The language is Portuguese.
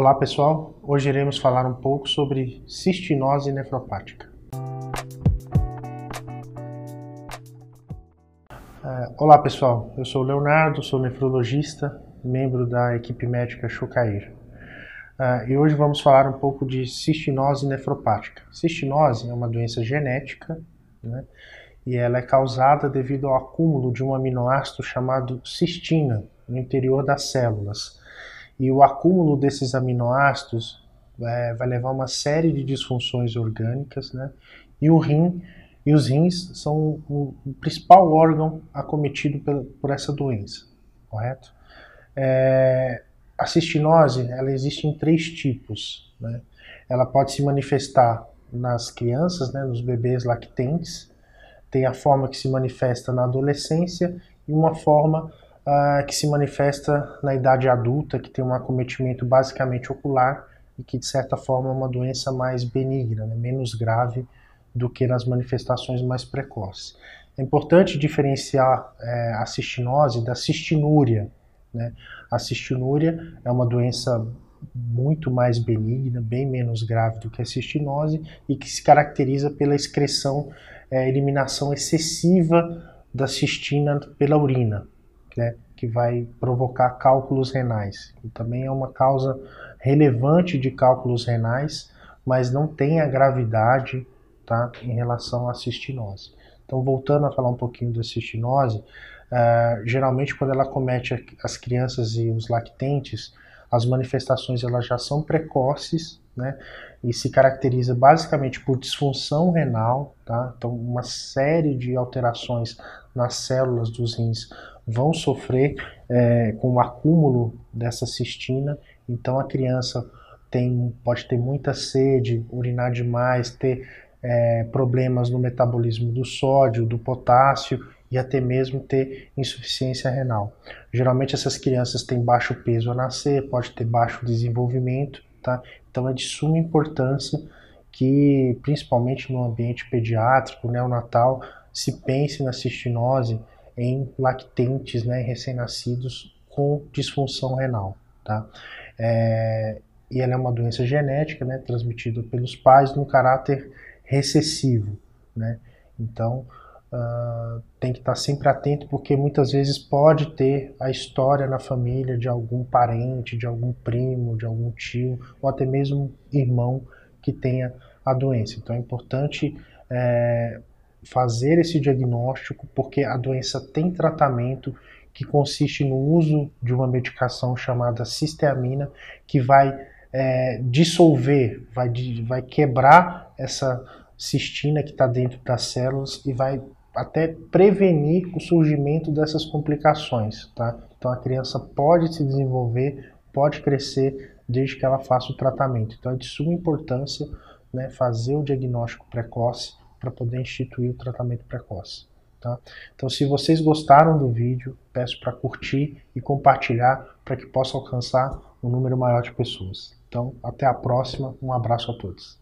Olá pessoal, hoje iremos falar um pouco sobre cistinose nefropática. É, olá pessoal, eu sou o Leonardo, sou nefrologista, membro da equipe médica Chocair. Uh, e hoje vamos falar um pouco de cistinose nefropática. Cistinose é uma doença genética né, e ela é causada devido ao acúmulo de um aminoácido chamado cistina no interior das células. E o acúmulo desses aminoácidos é, vai levar a uma série de disfunções orgânicas, né? E o rim e os rins são o, o principal órgão acometido por, por essa doença, correto? É, a cistinose ela existe em três tipos. Né? Ela pode se manifestar nas crianças, né, nos bebês lactentes, tem a forma que se manifesta na adolescência e uma forma uh, que se manifesta na idade adulta, que tem um acometimento basicamente ocular e que de certa forma é uma doença mais benigna, né, menos grave do que nas manifestações mais precoces. É importante diferenciar é, a cistinose da cistinúria, né? A cistinúria é uma doença muito mais benigna, bem menos grave do que a cistinose e que se caracteriza pela excreção, é, eliminação excessiva da cistina pela urina, né? que vai provocar cálculos renais. E também é uma causa relevante de cálculos renais, mas não tem a gravidade tá, em relação à cistinose. Então, voltando a falar um pouquinho da cistinose, Uh, geralmente, quando ela comete as crianças e os lactentes, as manifestações elas já são precoces, né? E se caracteriza basicamente por disfunção renal, tá? Então, uma série de alterações nas células dos rins vão sofrer é, com o acúmulo dessa cistina. Então, a criança tem, pode ter muita sede, urinar demais, ter é, problemas no metabolismo do sódio, do potássio e até mesmo ter insuficiência renal. Geralmente essas crianças têm baixo peso ao nascer, pode ter baixo desenvolvimento, tá? Então é de suma importância que, principalmente no ambiente pediátrico, neonatal, se pense na cistinose em lactentes, né, recém-nascidos com disfunção renal, tá? É, e ela é uma doença genética, né, transmitida pelos pais num caráter recessivo, né? Então, Uh, tem que estar sempre atento porque muitas vezes pode ter a história na família de algum parente, de algum primo, de algum tio ou até mesmo irmão que tenha a doença. Então é importante é, fazer esse diagnóstico porque a doença tem tratamento que consiste no uso de uma medicação chamada cisteamina que vai é, dissolver, vai, vai quebrar essa cistina que está dentro das células e vai até prevenir o surgimento dessas complicações, tá? Então a criança pode se desenvolver, pode crescer desde que ela faça o tratamento. Então é de suma importância né, fazer o diagnóstico precoce para poder instituir o tratamento precoce. Tá? Então se vocês gostaram do vídeo, peço para curtir e compartilhar para que possa alcançar um número maior de pessoas. Então até a próxima, um abraço a todos.